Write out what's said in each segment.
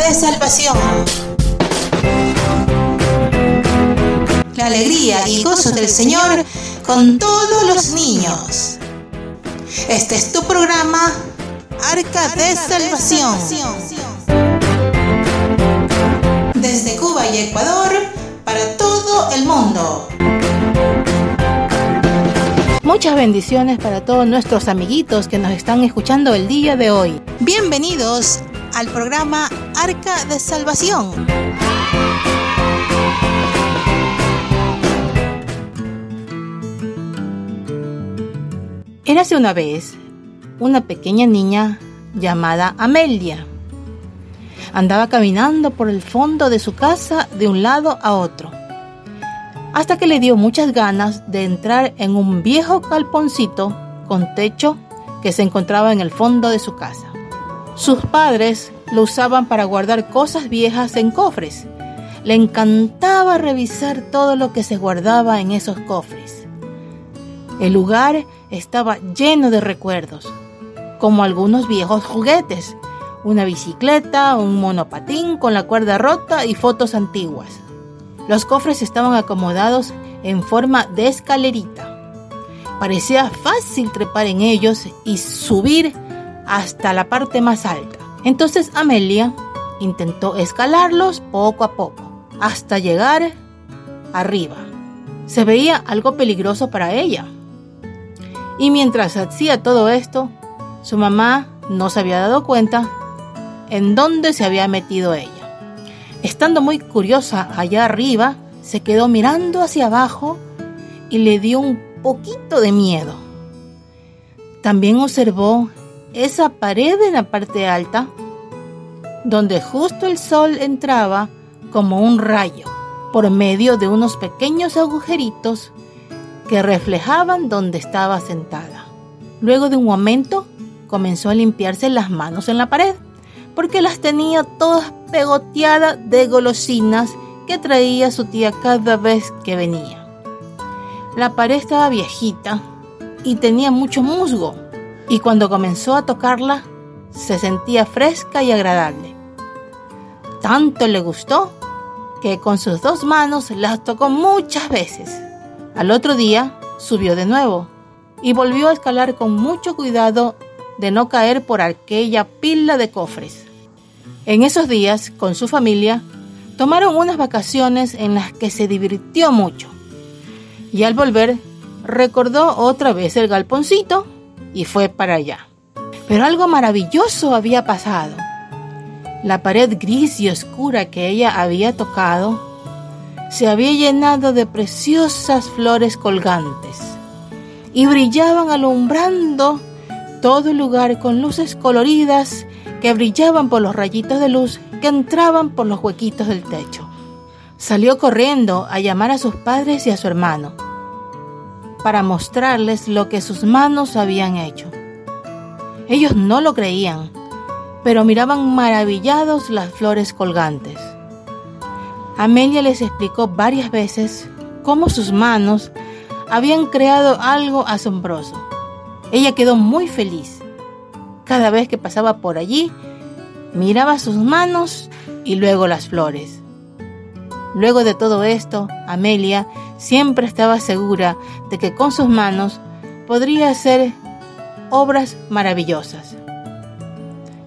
de Salvación. La alegría y gozo del Señor con todos los niños. Este es tu programa Arca de Salvación. Desde Cuba y Ecuador para todo el mundo. Muchas bendiciones para todos nuestros amiguitos que nos están escuchando el día de hoy. Bienvenidos al programa Arca de Salvación. Érase una vez una pequeña niña llamada Amelia. Andaba caminando por el fondo de su casa de un lado a otro, hasta que le dio muchas ganas de entrar en un viejo calponcito con techo que se encontraba en el fondo de su casa. Sus padres lo usaban para guardar cosas viejas en cofres. Le encantaba revisar todo lo que se guardaba en esos cofres. El lugar estaba lleno de recuerdos, como algunos viejos juguetes, una bicicleta, un monopatín con la cuerda rota y fotos antiguas. Los cofres estaban acomodados en forma de escalerita. Parecía fácil trepar en ellos y subir hasta la parte más alta. Entonces Amelia intentó escalarlos poco a poco, hasta llegar arriba. Se veía algo peligroso para ella. Y mientras hacía todo esto, su mamá no se había dado cuenta en dónde se había metido ella. Estando muy curiosa allá arriba, se quedó mirando hacia abajo y le dio un poquito de miedo. También observó esa pared en la parte alta, donde justo el sol entraba como un rayo por medio de unos pequeños agujeritos que reflejaban donde estaba sentada. Luego de un momento comenzó a limpiarse las manos en la pared, porque las tenía todas pegoteadas de golosinas que traía su tía cada vez que venía. La pared estaba viejita y tenía mucho musgo, y cuando comenzó a tocarla, se sentía fresca y agradable. Tanto le gustó que con sus dos manos las tocó muchas veces. Al otro día subió de nuevo y volvió a escalar con mucho cuidado de no caer por aquella pila de cofres. En esos días, con su familia, tomaron unas vacaciones en las que se divirtió mucho. Y al volver, recordó otra vez el galponcito y fue para allá. Pero algo maravilloso había pasado. La pared gris y oscura que ella había tocado se había llenado de preciosas flores colgantes y brillaban alumbrando todo el lugar con luces coloridas que brillaban por los rayitos de luz que entraban por los huequitos del techo. Salió corriendo a llamar a sus padres y a su hermano para mostrarles lo que sus manos habían hecho. Ellos no lo creían, pero miraban maravillados las flores colgantes. Amelia les explicó varias veces cómo sus manos habían creado algo asombroso ella quedó muy feliz. Cada vez que pasaba por allí, miraba sus manos y luego las flores. Luego de todo esto, Amelia siempre estaba segura de que con sus manos podría hacer obras maravillosas.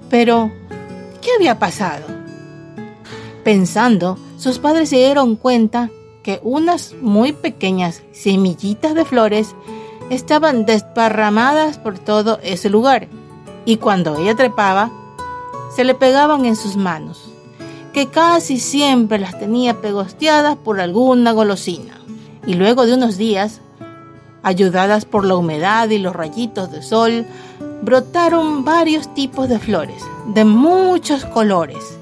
Pero, ¿qué había pasado? Pensando, sus padres se dieron cuenta que unas muy pequeñas semillitas de flores estaban desparramadas por todo ese lugar y cuando ella trepaba, se le pegaban en sus manos, que casi siempre las tenía pegosteadas por alguna golosina. Y luego de unos días, ayudadas por la humedad y los rayitos de sol, brotaron varios tipos de flores, de muchos colores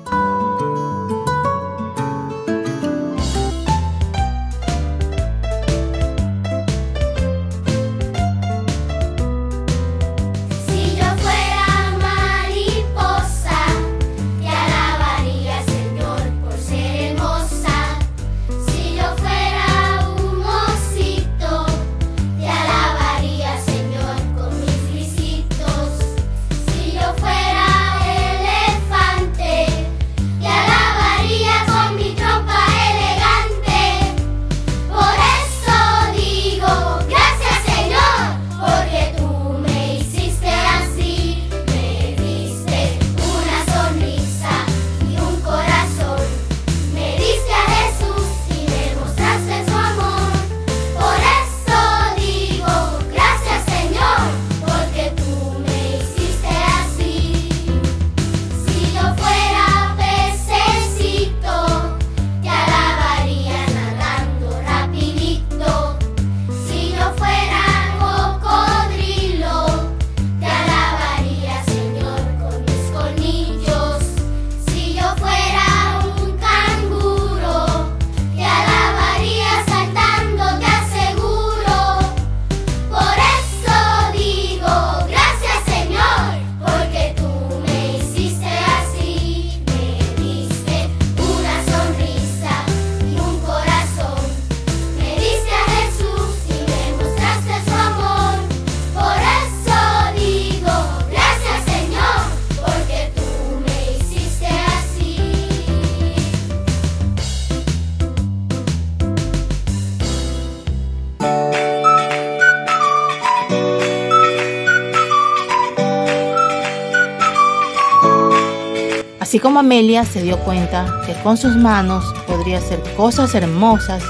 Así como Amelia se dio cuenta que con sus manos podría hacer cosas hermosas,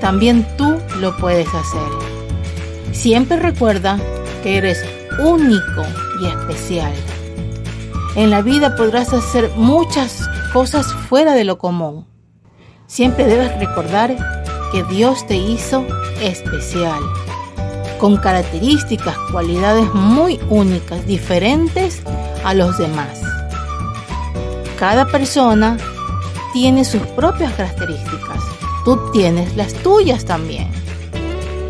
también tú lo puedes hacer. Siempre recuerda que eres único y especial. En la vida podrás hacer muchas cosas fuera de lo común. Siempre debes recordar que Dios te hizo especial, con características, cualidades muy únicas, diferentes a los demás. Cada persona tiene sus propias características. Tú tienes las tuyas también.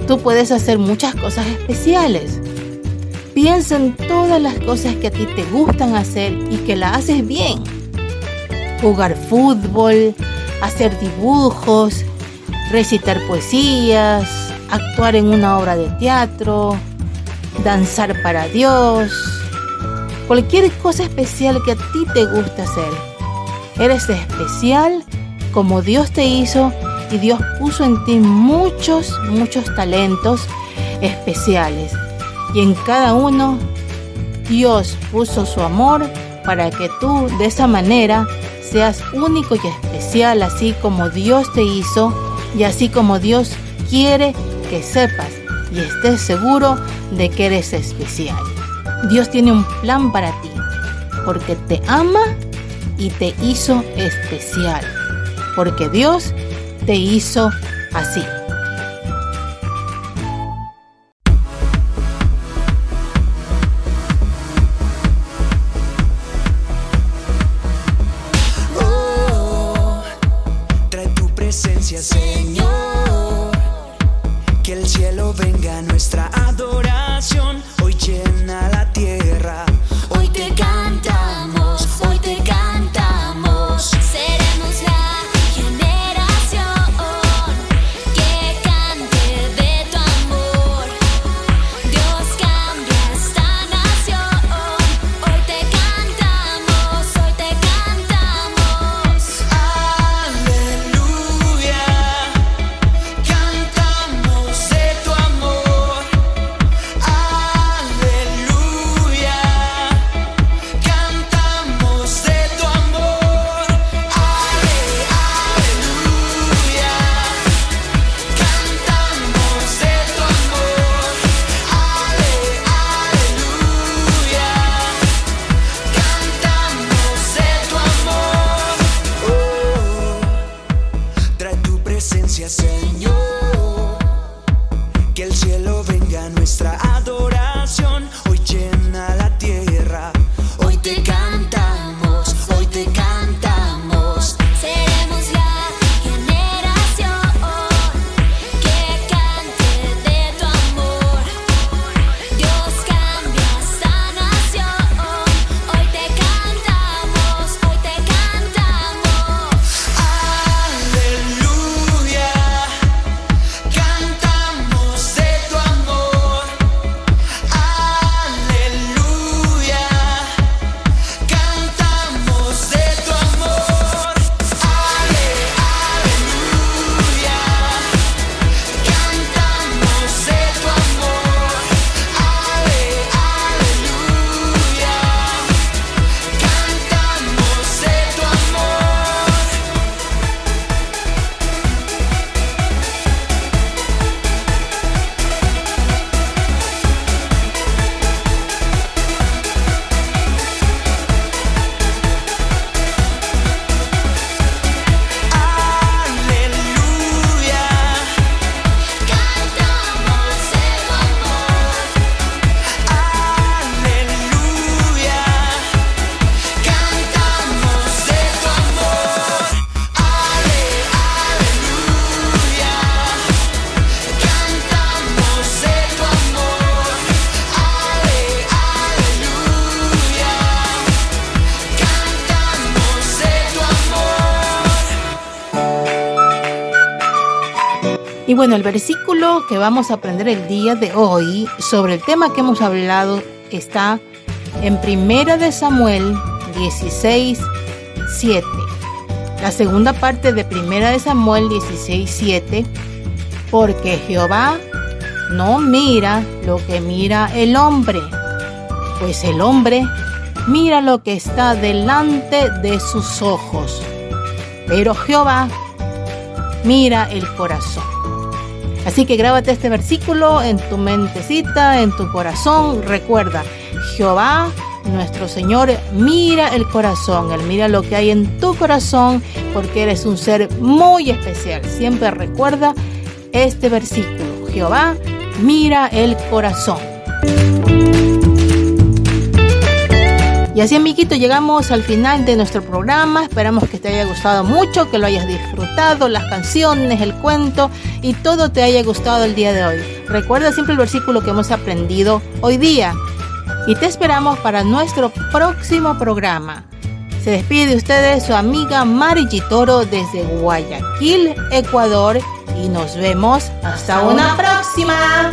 Tú puedes hacer muchas cosas especiales. Piensa en todas las cosas que a ti te gustan hacer y que la haces bien. Jugar fútbol, hacer dibujos, recitar poesías, actuar en una obra de teatro, danzar para Dios, cualquier cosa especial que a ti te gusta hacer. Eres especial como Dios te hizo y Dios puso en ti muchos, muchos talentos especiales. Y en cada uno Dios puso su amor para que tú de esa manera seas único y especial, así como Dios te hizo y así como Dios quiere que sepas y estés seguro de que eres especial. Dios tiene un plan para ti, porque te ama y te hizo especial, porque Dios te hizo así. Bueno, el versículo que vamos a aprender el día de hoy sobre el tema que hemos hablado está en Primera de Samuel 16, 7. La segunda parte de Primera de Samuel 16, 7. Porque Jehová no mira lo que mira el hombre, pues el hombre mira lo que está delante de sus ojos. Pero Jehová mira el corazón. Así que grábate este versículo en tu mentecita, en tu corazón. Recuerda, Jehová, nuestro Señor, mira el corazón. Él mira lo que hay en tu corazón porque eres un ser muy especial. Siempre recuerda este versículo. Jehová, mira el corazón. Y así, amiguito, llegamos al final de nuestro programa. Esperamos que te haya gustado mucho, que lo hayas disfrutado, las canciones, el cuento y todo te haya gustado el día de hoy. Recuerda siempre el versículo que hemos aprendido hoy día. Y te esperamos para nuestro próximo programa. Se despide de ustedes su amiga Mari Toro desde Guayaquil, Ecuador. Y nos vemos hasta una próxima.